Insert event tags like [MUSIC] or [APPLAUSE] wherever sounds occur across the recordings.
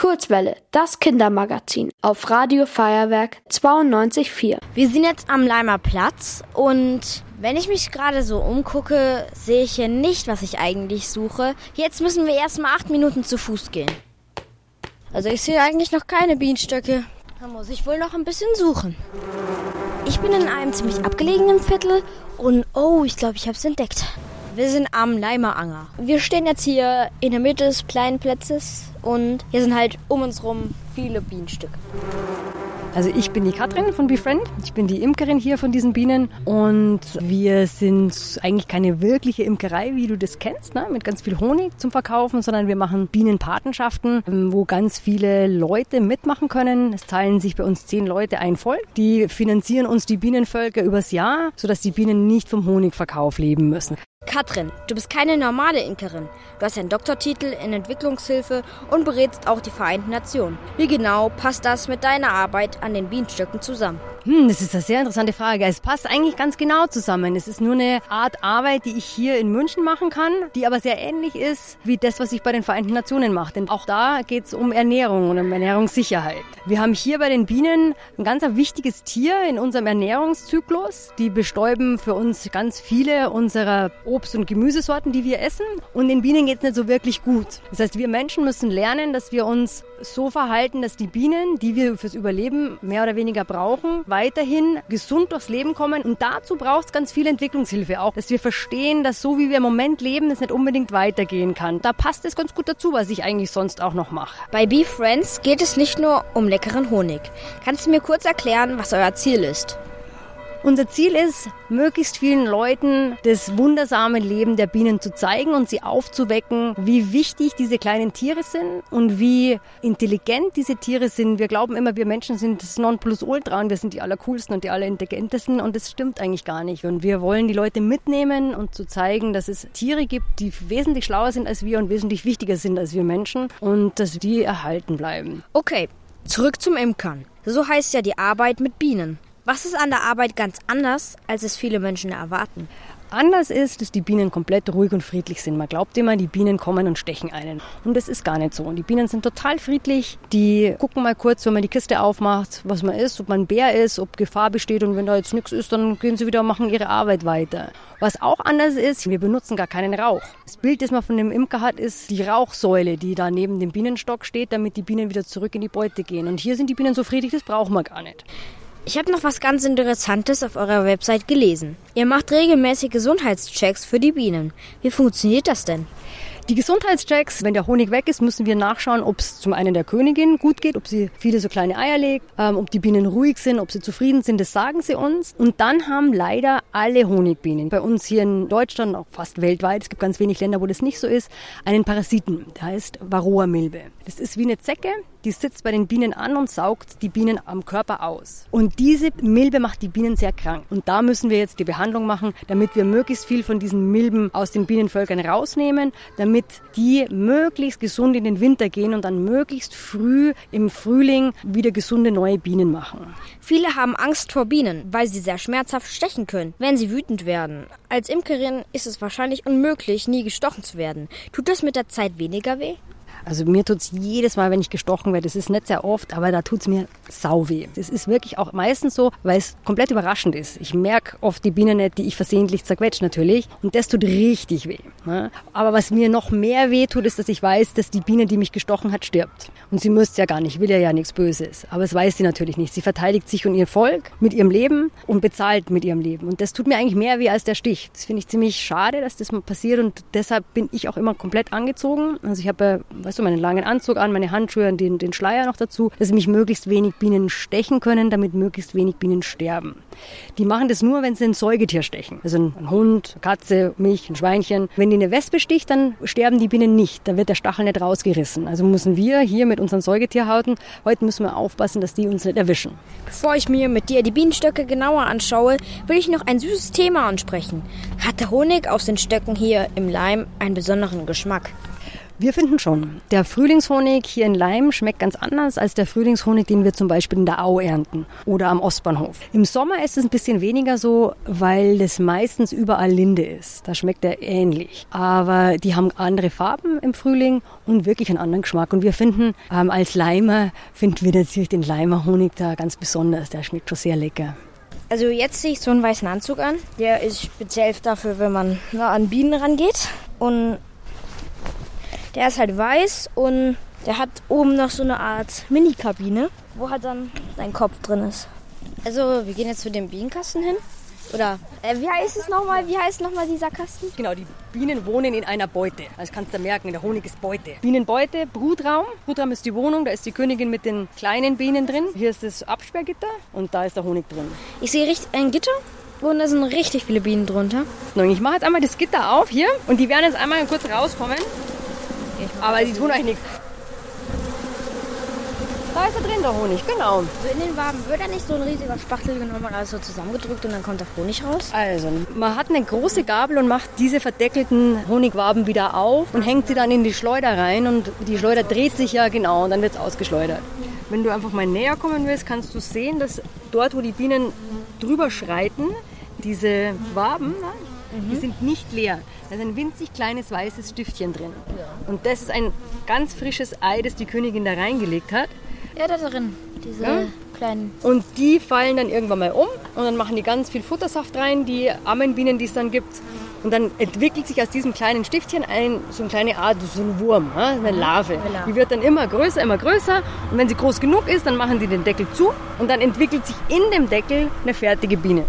Kurzwelle, das Kindermagazin auf Radio Feuerwerk 92.4. Wir sind jetzt am Leimer Platz und wenn ich mich gerade so umgucke, sehe ich hier nicht, was ich eigentlich suche. Jetzt müssen wir erstmal acht Minuten zu Fuß gehen. Also ich sehe eigentlich noch keine Bienenstöcke. Da muss ich wohl noch ein bisschen suchen. Ich bin in einem ziemlich abgelegenen Viertel und oh, ich glaube, ich habe es entdeckt. Wir sind am Leimeranger. Wir stehen jetzt hier in der Mitte des kleinen Platzes und hier sind halt um uns rum viele Bienenstücke. Also ich bin die Katrin von Befriend. Ich bin die Imkerin hier von diesen Bienen und wir sind eigentlich keine wirkliche Imkerei, wie du das kennst, ne? mit ganz viel Honig zum Verkaufen, sondern wir machen Bienenpatenschaften, wo ganz viele Leute mitmachen können. Es teilen sich bei uns zehn Leute ein Volk. Die finanzieren uns die Bienenvölker übers Jahr, sodass die Bienen nicht vom Honigverkauf leben müssen. Katrin, du bist keine normale Imkerin. Du hast einen Doktortitel in Entwicklungshilfe und berätst auch die Vereinten Nationen. Wie genau passt das mit deiner Arbeit an den Bienenstöcken zusammen? Hm, das ist eine sehr interessante Frage. Es passt eigentlich ganz genau zusammen. Es ist nur eine Art Arbeit, die ich hier in München machen kann, die aber sehr ähnlich ist wie das, was ich bei den Vereinten Nationen mache. Denn auch da geht es um Ernährung und um Ernährungssicherheit. Wir haben hier bei den Bienen ein ganz wichtiges Tier in unserem Ernährungszyklus. Die bestäuben für uns ganz viele unserer Obst- und Gemüsesorten, die wir essen. Und den Bienen geht es nicht so wirklich gut. Das heißt, wir Menschen müssen lernen, dass wir uns so verhalten, dass die Bienen, die wir fürs Überleben mehr oder weniger brauchen, weiterhin gesund durchs Leben kommen. Und dazu braucht es ganz viel Entwicklungshilfe auch, dass wir verstehen, dass so wie wir im Moment leben, es nicht unbedingt weitergehen kann. Da passt es ganz gut dazu, was ich eigentlich sonst auch noch mache. Bei Bee Friends geht es nicht nur um leckeren Honig. Kannst du mir kurz erklären, was euer Ziel ist? Unser Ziel ist, möglichst vielen Leuten das wundersame Leben der Bienen zu zeigen und sie aufzuwecken, wie wichtig diese kleinen Tiere sind und wie intelligent diese Tiere sind. Wir glauben immer, wir Menschen sind das Nonplusultra und wir sind die allercoolsten und die allerintelligentesten und das stimmt eigentlich gar nicht. Und wir wollen die Leute mitnehmen und zu zeigen, dass es Tiere gibt, die wesentlich schlauer sind als wir und wesentlich wichtiger sind als wir Menschen und dass die erhalten bleiben. Okay, zurück zum Imkern. So heißt ja die Arbeit mit Bienen. Was ist an der Arbeit ganz anders, als es viele Menschen erwarten? Anders ist, dass die Bienen komplett ruhig und friedlich sind. Man glaubt immer, die Bienen kommen und stechen einen. Und das ist gar nicht so. Die Bienen sind total friedlich. Die gucken mal kurz, wenn man die Kiste aufmacht, was man ist, ob man ein Bär ist, ob Gefahr besteht. Und wenn da jetzt nichts ist, dann gehen sie wieder und machen ihre Arbeit weiter. Was auch anders ist, wir benutzen gar keinen Rauch. Das Bild, das man von dem Imker hat, ist die Rauchsäule, die da neben dem Bienenstock steht, damit die Bienen wieder zurück in die Beute gehen. Und hier sind die Bienen so friedlich, das brauchen wir gar nicht. Ich habe noch was ganz Interessantes auf eurer Website gelesen. Ihr macht regelmäßig Gesundheitschecks für die Bienen. Wie funktioniert das denn? Die Gesundheitschecks, wenn der Honig weg ist, müssen wir nachschauen, ob es zum einen der Königin gut geht, ob sie viele so kleine Eier legt, ähm, ob die Bienen ruhig sind, ob sie zufrieden sind, das sagen sie uns. Und dann haben leider alle Honigbienen, bei uns hier in Deutschland, auch fast weltweit, es gibt ganz wenig Länder, wo das nicht so ist, einen Parasiten, der heißt Varroa-Milbe. Das ist wie eine Zecke, die sitzt bei den Bienen an und saugt die Bienen am Körper aus. Und diese Milbe macht die Bienen sehr krank. Und da müssen wir jetzt die Behandlung machen, damit wir möglichst viel von diesen Milben aus den Bienenvölkern rausnehmen, damit die möglichst gesund in den Winter gehen und dann möglichst früh im Frühling wieder gesunde neue Bienen machen. Viele haben Angst vor Bienen, weil sie sehr schmerzhaft stechen können, wenn sie wütend werden. Als Imkerin ist es wahrscheinlich unmöglich, nie gestochen zu werden. Tut das mit der Zeit weniger weh? Also mir tut's jedes Mal, wenn ich gestochen werde. Das ist nicht sehr oft, aber da tut's mir sau weh. Das ist wirklich auch meistens so, weil es komplett überraschend ist. Ich merke oft die Bienen nicht, die ich versehentlich zerquetsche natürlich. Und das tut richtig weh. Ne? Aber was mir noch mehr weh tut, ist, dass ich weiß, dass die Biene, die mich gestochen hat, stirbt. Und sie müsste ja gar nicht, will ja ja nichts Böses. Aber es weiß sie natürlich nicht. Sie verteidigt sich und ihr Volk mit ihrem Leben und bezahlt mit ihrem Leben. Und das tut mir eigentlich mehr weh als der Stich. Das finde ich ziemlich schade, dass das mal passiert. Und deshalb bin ich auch immer komplett angezogen. Also ich habe weißt du, meinen langen Anzug an, meine Handschuhe und den, den Schleier noch dazu, dass mich möglichst wenig Bienen stechen können, damit möglichst wenig Bienen sterben. Die machen das nur, wenn sie ein Säugetier stechen. Also ein Hund, eine Katze, Milch, ein Schweinchen. Wenn die eine Wespe sticht, dann sterben die Bienen nicht. Da wird der Stachel nicht rausgerissen. Also müssen wir hier mit unseren Säugetierhauten, heute müssen wir aufpassen, dass die uns nicht erwischen. Bevor ich mir mit dir die Bienenstöcke genauer anschaue, will ich noch ein süßes Thema ansprechen. Hat der Honig aus den Stöcken hier im Leim einen besonderen Geschmack? Wir finden schon. Der Frühlingshonig hier in Leim schmeckt ganz anders als der Frühlingshonig, den wir zum Beispiel in der Au ernten oder am Ostbahnhof. Im Sommer ist es ein bisschen weniger so, weil das meistens überall Linde ist. Da schmeckt er ähnlich. Aber die haben andere Farben im Frühling und wirklich einen anderen Geschmack. Und wir finden, ähm, als Leimer finden wir natürlich den Leimer Honig da ganz besonders. Der schmeckt schon sehr lecker. Also jetzt sehe ich so einen weißen Anzug an. Der ist speziell dafür, wenn man na, an Bienen rangeht. Und der ist halt weiß und der hat oben noch so eine Art Mini-Kabine, wo halt dann dein Kopf drin ist. Also wir gehen jetzt zu dem Bienenkasten hin. Oder äh, wie heißt es nochmal? Wie heißt nochmal dieser Kasten? Genau, die Bienen wohnen in einer Beute. Das kannst du merken, der Honig ist Beute. Bienenbeute, Brutraum. Brutraum ist die Wohnung, da ist die Königin mit den kleinen Bienen drin. Hier ist das Absperrgitter und da ist der Honig drin. Ich sehe richtig ein Gitter und da sind richtig viele Bienen drunter. Ich mache jetzt einmal das Gitter auf hier und die werden jetzt einmal kurz rauskommen. Aber die tun euch nichts. Da ist er drin, der Honig, genau. So in den Waben wird da nicht so ein riesiger Spachtel genommen und alles so zusammengedrückt und dann kommt der Honig raus? Also, man hat eine große Gabel und macht diese verdeckelten Honigwaben wieder auf und hängt sie dann in die Schleuder rein und die Schleuder dreht sich ja genau und dann wird es ausgeschleudert. Wenn du einfach mal näher kommen willst, kannst du sehen, dass dort, wo die Bienen drüber schreiten, diese Waben, ne, die sind nicht leer. Da ist ein winzig kleines weißes Stiftchen drin. Und das ist ein ganz frisches Ei, das die Königin da reingelegt hat. Ja, da drin. Diese Ja? kleinen. Und die fallen dann irgendwann mal um und dann machen die ganz viel Futtersaft rein, die Ammenbienen, die es dann gibt. Und dann entwickelt sich aus diesem kleinen Stiftchen ein, so eine kleine Art, so ein Wurm, ja, eine Larve. Larve. Die wird dann immer größer, immer größer. Und wenn sie groß genug ist, dann machen die den Deckel zu und dann entwickelt sich in dem Deckel eine fertige Biene.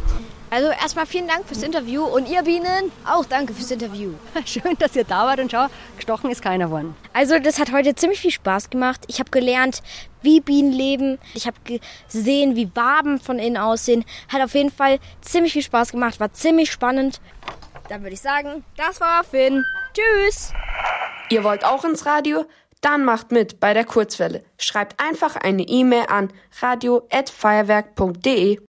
Also erstmal vielen Dank fürs Interview und ihr Bienen auch danke fürs Interview. [LAUGHS] Schön, dass ihr da wart und schau, gestochen ist keiner worden. Also das hat heute ziemlich viel Spaß gemacht. Ich habe gelernt, wie Bienen leben. Ich habe gesehen, wie Waben von innen aussehen. Hat auf jeden Fall ziemlich viel Spaß gemacht, war ziemlich spannend. Dann würde ich sagen, das war Finn. Tschüss. Ihr wollt auch ins Radio? Dann macht mit bei der Kurzwelle. Schreibt einfach eine E-Mail an radio@feuerwerk.de.